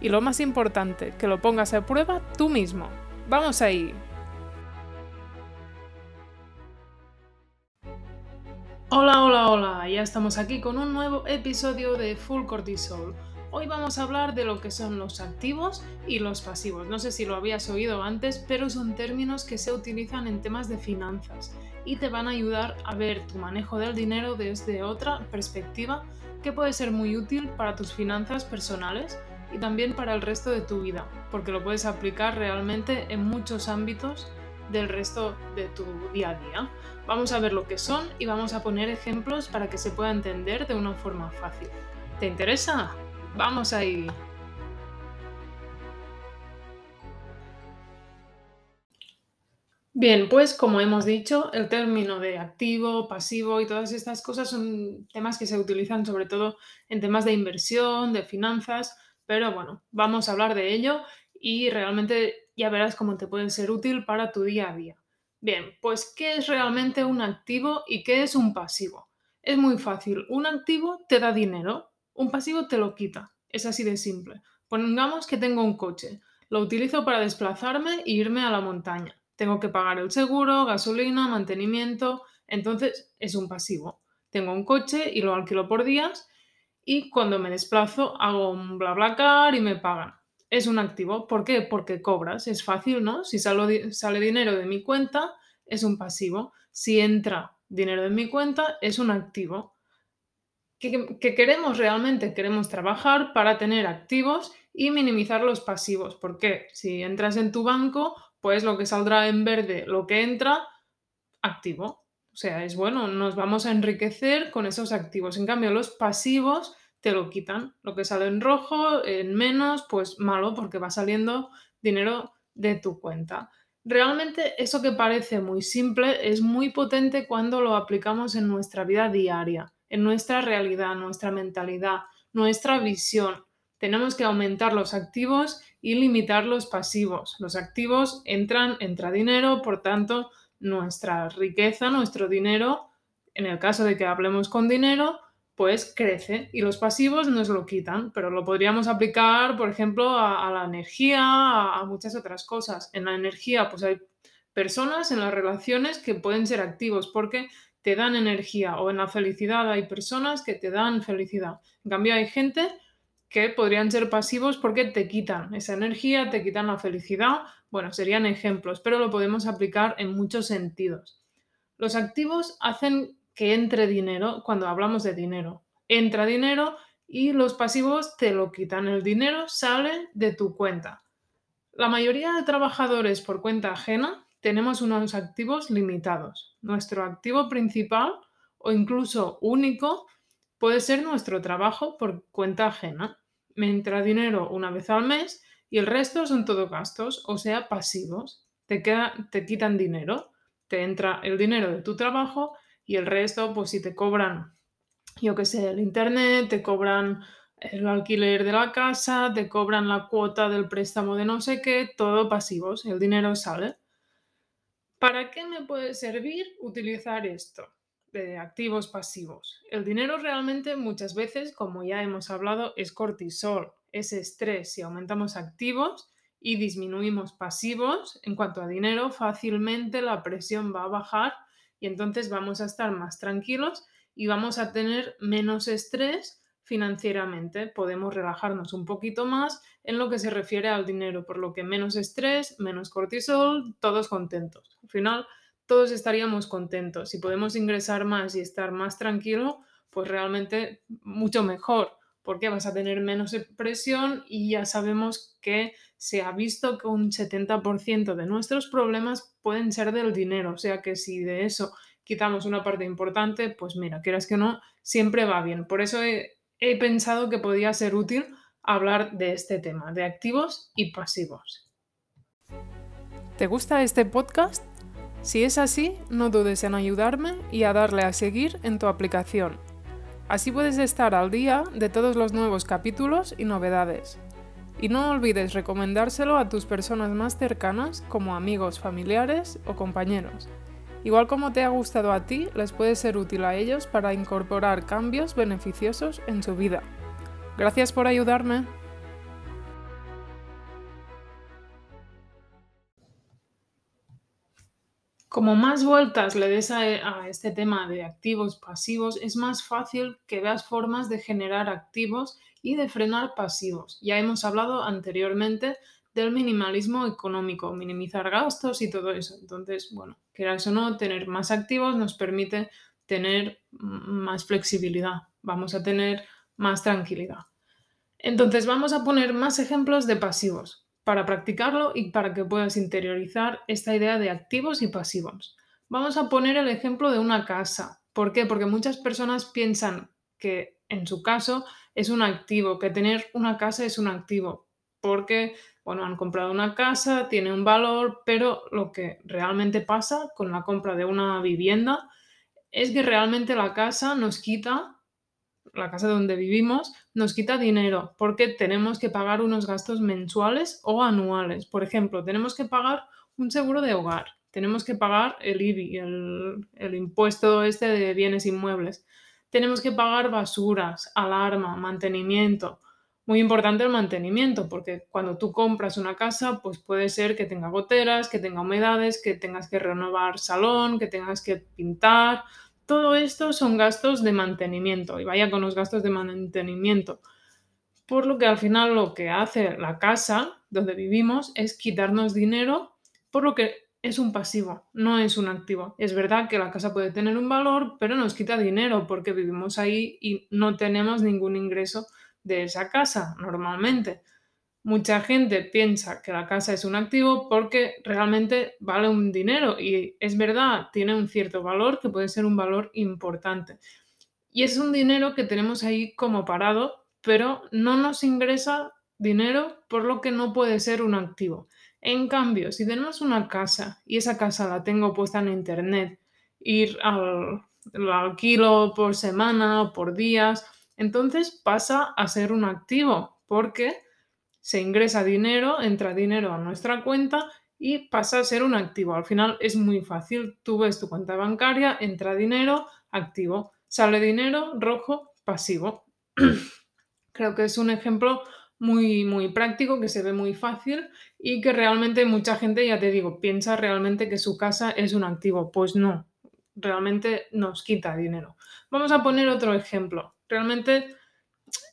Y lo más importante, que lo pongas a prueba tú mismo. ¡Vamos ahí! Hola, hola, hola, ya estamos aquí con un nuevo episodio de Full Cortisol. Hoy vamos a hablar de lo que son los activos y los pasivos. No sé si lo habías oído antes, pero son términos que se utilizan en temas de finanzas y te van a ayudar a ver tu manejo del dinero desde otra perspectiva que puede ser muy útil para tus finanzas personales y también para el resto de tu vida, porque lo puedes aplicar realmente en muchos ámbitos del resto de tu día a día. Vamos a ver lo que son y vamos a poner ejemplos para que se pueda entender de una forma fácil. ¿Te interesa? Vamos ahí. Bien, pues como hemos dicho, el término de activo, pasivo y todas estas cosas son temas que se utilizan sobre todo en temas de inversión, de finanzas, pero bueno, vamos a hablar de ello y realmente ya verás cómo te puede ser útil para tu día a día. Bien, pues ¿qué es realmente un activo y qué es un pasivo? Es muy fácil, un activo te da dinero, un pasivo te lo quita, es así de simple. Pongamos que tengo un coche, lo utilizo para desplazarme e irme a la montaña tengo que pagar el seguro, gasolina, mantenimiento, entonces es un pasivo. Tengo un coche y lo alquilo por días y cuando me desplazo hago un bla bla car y me pagan. Es un activo. ¿Por qué? Porque cobras. Es fácil, ¿no? Si sale dinero de mi cuenta, es un pasivo. Si entra dinero de mi cuenta, es un activo. ¿Qué, ¿Qué, queremos realmente? Queremos trabajar para tener activos y minimizar los pasivos. ¿Por qué? Si entras en tu banco, pues lo que saldrá en verde, lo que entra, activo. O sea, es bueno, nos vamos a enriquecer con esos activos. En cambio, los pasivos te lo quitan. Lo que sale en rojo, en menos, pues malo, porque va saliendo dinero de tu cuenta. Realmente eso que parece muy simple es muy potente cuando lo aplicamos en nuestra vida diaria, en nuestra realidad, nuestra mentalidad, nuestra visión. Tenemos que aumentar los activos y limitar los pasivos. Los activos entran, entra dinero, por tanto, nuestra riqueza, nuestro dinero, en el caso de que hablemos con dinero, pues crece y los pasivos nos lo quitan, pero lo podríamos aplicar, por ejemplo, a, la energía, a, a, muchas otras cosas. En la energía, pues hay personas en las relaciones que pueden ser activos porque te dan energía o en la felicidad hay personas que te dan felicidad. En cambio, hay gente que podrían ser pasivos porque te quitan esa energía, te quitan la felicidad. Bueno, serían ejemplos, pero lo podemos aplicar en muchos sentidos. Los activos hacen que entre dinero cuando hablamos de dinero. Entra dinero y los pasivos te lo quitan. El dinero sale de tu cuenta. La mayoría de trabajadores por cuenta ajena tenemos unos activos limitados. Nuestro activo principal o incluso único Puede ser nuestro trabajo por cuenta ajena. Me entra dinero una vez al mes y el resto son todo gastos, o sea, pasivos. Te, queda, te quitan dinero, te entra el dinero de tu trabajo y el resto, pues si te cobran, yo qué sé, el internet, te cobran el alquiler de la casa, te cobran la cuota del préstamo de no sé qué, todo pasivos, el dinero sale. ¿Para qué me puede servir utilizar esto? de activos pasivos. El dinero realmente muchas veces, como ya hemos hablado, es cortisol, es estrés. Si aumentamos activos y disminuimos pasivos, en cuanto a dinero, fácilmente la presión va a bajar y entonces vamos a estar más tranquilos y vamos a tener menos estrés financieramente. Podemos relajarnos un poquito más en lo que se refiere al dinero, por lo que menos estrés, menos cortisol, todos contentos. Al final, todos estaríamos contentos. Si podemos ingresar más y estar más tranquilo, pues realmente mucho mejor, porque vas a tener menos presión y ya sabemos que se ha visto que un 70% de nuestros problemas pueden ser del dinero, o sea que si de eso quitamos una parte importante, pues mira, quieras que no, siempre va bien. Por eso he, he pensado que podía ser útil hablar de este tema, de activos y pasivos. ¿Te gusta este podcast? Si es así, no dudes en ayudarme y a darle a seguir en tu aplicación. Así puedes estar al día de todos los nuevos capítulos y novedades. Y no olvides recomendárselo a tus personas más cercanas como amigos, familiares o compañeros. Igual como te ha gustado a ti, les puede ser útil a ellos para incorporar cambios beneficiosos en su vida. Gracias por ayudarme. Como más vueltas le des a, este tema de activos pasivos, es más fácil que veas formas de generar activos y de frenar pasivos. Ya hemos hablado anteriormente del minimalismo económico, minimizar gastos y todo eso. Entonces, bueno, quieras o no, tener más activos nos permite tener más flexibilidad, vamos a tener más tranquilidad. Entonces, vamos a poner más ejemplos de pasivos para practicarlo y para que puedas interiorizar esta idea de activos y pasivos. Vamos a poner el ejemplo de una casa. ¿Por qué? Porque muchas personas piensan que en su caso es un activo, que tener una casa es un activo, porque, bueno, han comprado una casa, tiene un valor, pero lo que realmente pasa con la compra de una vivienda es que realmente la casa nos quita la casa donde vivimos, nos quita dinero porque tenemos que pagar unos gastos mensuales o anuales. Por ejemplo, tenemos que pagar un seguro de hogar, tenemos que pagar el IBI, el, impuesto este de bienes inmuebles, tenemos que pagar basuras, alarma, mantenimiento. Muy importante el mantenimiento, porque cuando tú compras una casa, pues puede ser que tenga goteras, que tenga humedades, que tengas que renovar salón, que tengas que pintar, todo esto son gastos de mantenimiento y vaya con los gastos de mantenimiento. Por lo que al final lo que hace la casa donde vivimos es quitarnos dinero, por lo que es un pasivo, no es un activo. Es verdad que la casa puede tener un valor, pero nos quita dinero porque vivimos ahí y no tenemos ningún ingreso de esa casa normalmente. Mucha gente piensa que la casa es un activo porque realmente vale un dinero y es verdad, tiene un cierto valor que puede ser un valor importante. Y es un dinero que tenemos ahí como parado, pero no nos ingresa dinero por lo que no puede ser un activo. En cambio, si tenemos una casa y esa casa la tengo puesta en internet, ir al alquilo por semana o por días, entonces pasa a ser un activo porque se ingresa dinero, entra dinero a nuestra cuenta y pasa a ser un activo. Al final es muy fácil. Tú ves tu cuenta bancaria, entra dinero, activo. Sale dinero, rojo, pasivo. Creo que es un ejemplo muy, muy práctico, que se ve muy fácil y que realmente mucha gente, ya te digo, piensa realmente que su casa es un activo. Pues no, realmente nos quita dinero. Vamos a poner otro ejemplo. Realmente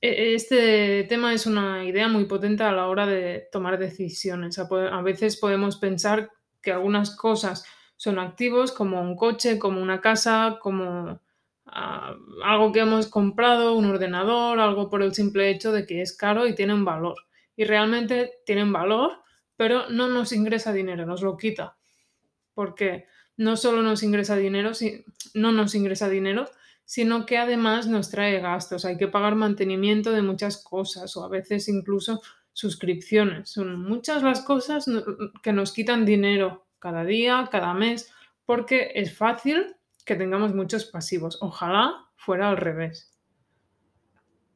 este tema es una idea muy potente a la hora de tomar decisiones. A veces podemos pensar que algunas cosas son activos, como un coche, como una casa, como ah, algo que hemos comprado, un ordenador, algo por el simple hecho de que es caro y tiene un valor. Y realmente tienen valor, pero no nos ingresa dinero, nos lo quita. Porque no solo nos ingresa dinero, si, no nos ingresa dinero, sino que además nos trae gastos. Hay que pagar mantenimiento de muchas cosas o a veces incluso suscripciones. Son muchas las cosas que nos quitan dinero cada día, cada mes, porque es fácil que tengamos muchos pasivos. Ojalá fuera al revés.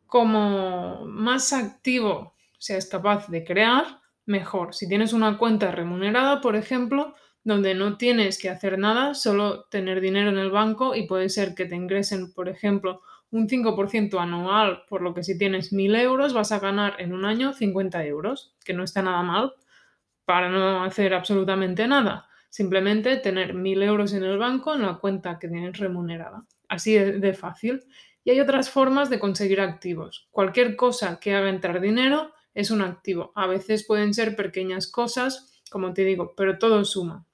Como más activo seas capaz de crear, mejor. Si tienes una cuenta remunerada, por ejemplo, donde no tienes que hacer nada, solo tener dinero en el banco y puede ser que te ingresen, por ejemplo, un 5% anual, por lo que si tienes 1.000 euros vas a ganar en un año 50 euros, que no está nada mal para no hacer absolutamente nada. Simplemente tener 1.000 euros en el banco en la cuenta que tienes remunerada. Así de fácil. Y hay otras formas de conseguir activos. Cualquier cosa que haga entrar dinero es un activo. A veces pueden ser pequeñas cosas, como te digo, pero todo suma.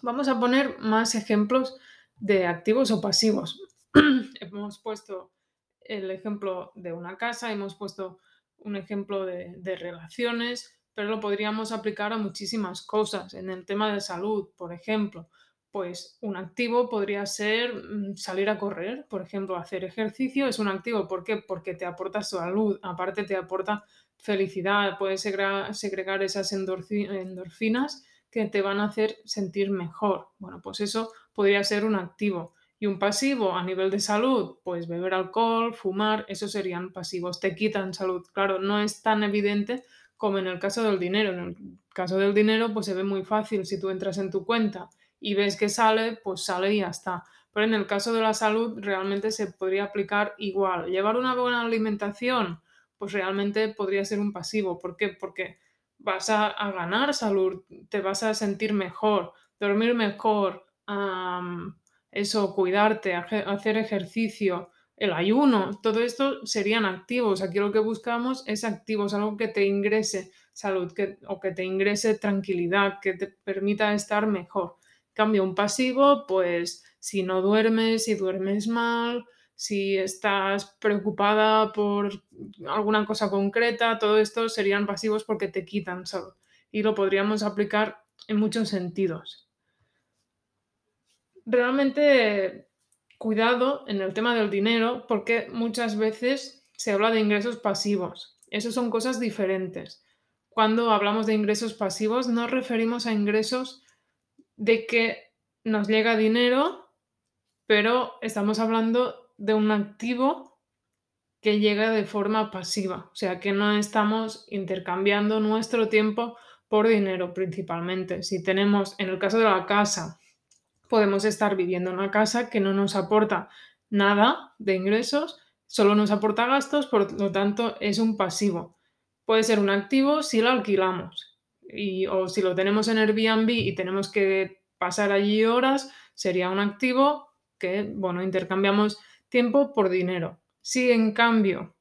Vamos a poner más ejemplos de activos o pasivos. hemos puesto el ejemplo de una casa, hemos puesto un ejemplo de, relaciones, pero lo podríamos aplicar a muchísimas cosas. En el tema de salud, por ejemplo, pues un activo podría ser mm, salir a correr, por ejemplo, hacer ejercicio es un activo. ¿Por qué? Porque te aporta salud, aparte te aporta felicidad, puedes segregar, esas endorfinas que te van a hacer sentir mejor. Bueno, pues eso podría ser un activo. Y un pasivo a nivel de salud, pues beber alcohol, fumar, esos serían pasivos, te quitan salud. Claro, no es tan evidente como en el caso del dinero. En el caso del dinero, pues se ve muy fácil. Si tú entras en tu cuenta y ves que sale, pues sale y ya está. Pero en el caso de la salud, realmente se podría aplicar igual. Llevar una buena alimentación, pues realmente podría ser un pasivo. ¿Por qué? Porque vas a, ganar salud, te vas a sentir mejor, dormir mejor, eso, cuidarte, hacer ejercicio, el ayuno, todo esto serían activos. Aquí lo que buscamos es activos, algo que te ingrese salud que, o que te ingrese tranquilidad, que te permita estar mejor. Cambio un pasivo, pues si no duermes, si duermes mal, si estás preocupada por alguna cosa concreta, todo esto serían pasivos porque te quitan. Y lo podríamos aplicar en muchos sentidos. Realmente cuidado en el tema del dinero porque muchas veces se habla de ingresos pasivos. Esas son cosas diferentes. Cuando hablamos de ingresos pasivos nos referimos a ingresos de que nos llega dinero, pero estamos hablando de un activo que llega de forma pasiva, o sea que no estamos intercambiando nuestro tiempo por dinero principalmente. Si tenemos, en el caso de la casa, podemos estar viviendo en una casa que no nos aporta nada de ingresos, solo nos aporta gastos, por lo tanto es un pasivo. Puede ser un activo si lo alquilamos y, o si lo tenemos en Airbnb y tenemos que pasar allí horas, sería un activo que, bueno, intercambiamos tiempo por dinero. Si en cambio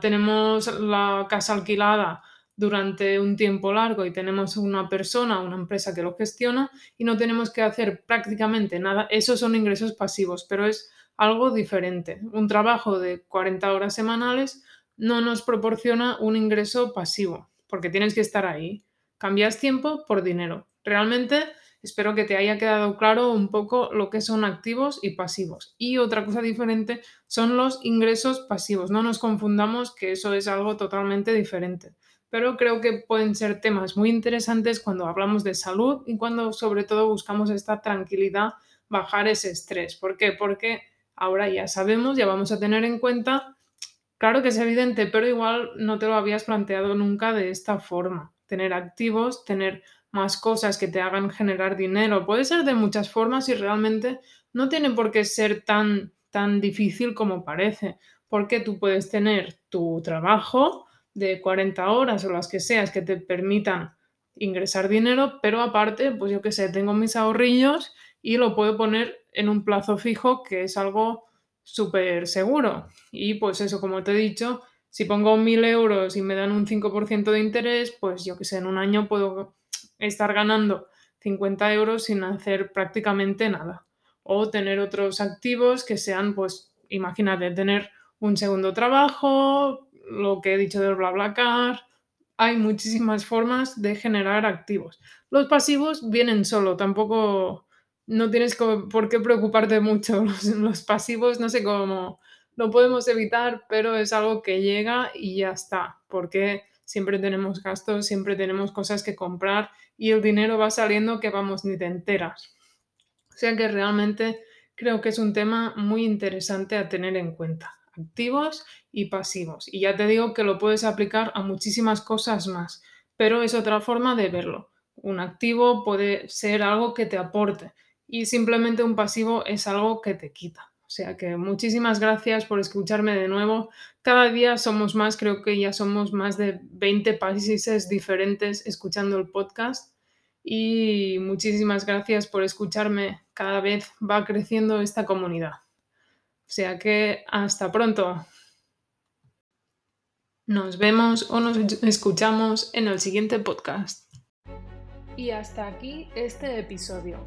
tenemos la casa alquilada durante un tiempo largo y tenemos una persona, una empresa que lo gestiona y no tenemos que hacer prácticamente nada, esos son ingresos pasivos, pero es algo diferente. Un trabajo de 40 horas semanales no nos proporciona un ingreso pasivo, porque tienes que estar ahí. Cambias tiempo por dinero. Realmente espero que te haya quedado claro un poco lo que son activos y pasivos. Y otra cosa diferente son los ingresos pasivos. No nos confundamos que eso es algo totalmente diferente pero creo que pueden ser temas muy interesantes cuando hablamos de salud y cuando sobre todo buscamos esta tranquilidad, bajar ese estrés. ¿Por qué? Porque ahora ya sabemos, ya vamos a tener en cuenta, claro que es evidente, pero igual no te lo habías planteado nunca de esta forma. Tener activos, tener más cosas que te hagan generar dinero. Puede ser de muchas formas y realmente no tiene por qué ser tan, tan difícil como parece, porque tú puedes tener tu trabajo, de 40 horas o las que seas que te permitan ingresar dinero, pero aparte, pues yo qué sé, tengo mis ahorrillos y lo puedo poner en un plazo fijo que es algo súper seguro. Y pues eso, como te he dicho, si pongo 1.000 euros y me dan un 5% de interés, pues yo qué sé, en un año puedo estar ganando 50 euros sin hacer prácticamente nada. O tener otros activos que sean, pues, imagínate, tener un segundo trabajo, lo que he dicho del BlaBlaCar, hay muchísimas formas de generar activos. Los pasivos vienen solo, tampoco no tienes por qué preocuparte mucho. Los, pasivos, no sé cómo lo podemos evitar, pero es algo que llega y ya está, porque siempre tenemos gastos, siempre tenemos cosas que comprar y el dinero va saliendo que vamos, ni te enteras. O sea que realmente creo que es un tema muy interesante a tener en cuenta activos y pasivos. Y ya te digo que lo puedes aplicar a muchísimas cosas más, pero es otra forma de verlo. Un activo puede ser algo que te aporte y simplemente un pasivo es algo que te quita. O sea que muchísimas gracias por escucharme de nuevo. Cada día somos más, creo que ya somos más de 20 países diferentes escuchando el podcast. Y muchísimas gracias por escucharme. Cada vez va creciendo esta comunidad. O sea que hasta pronto. Nos vemos o nos escuchamos en el siguiente podcast. Y hasta aquí este episodio.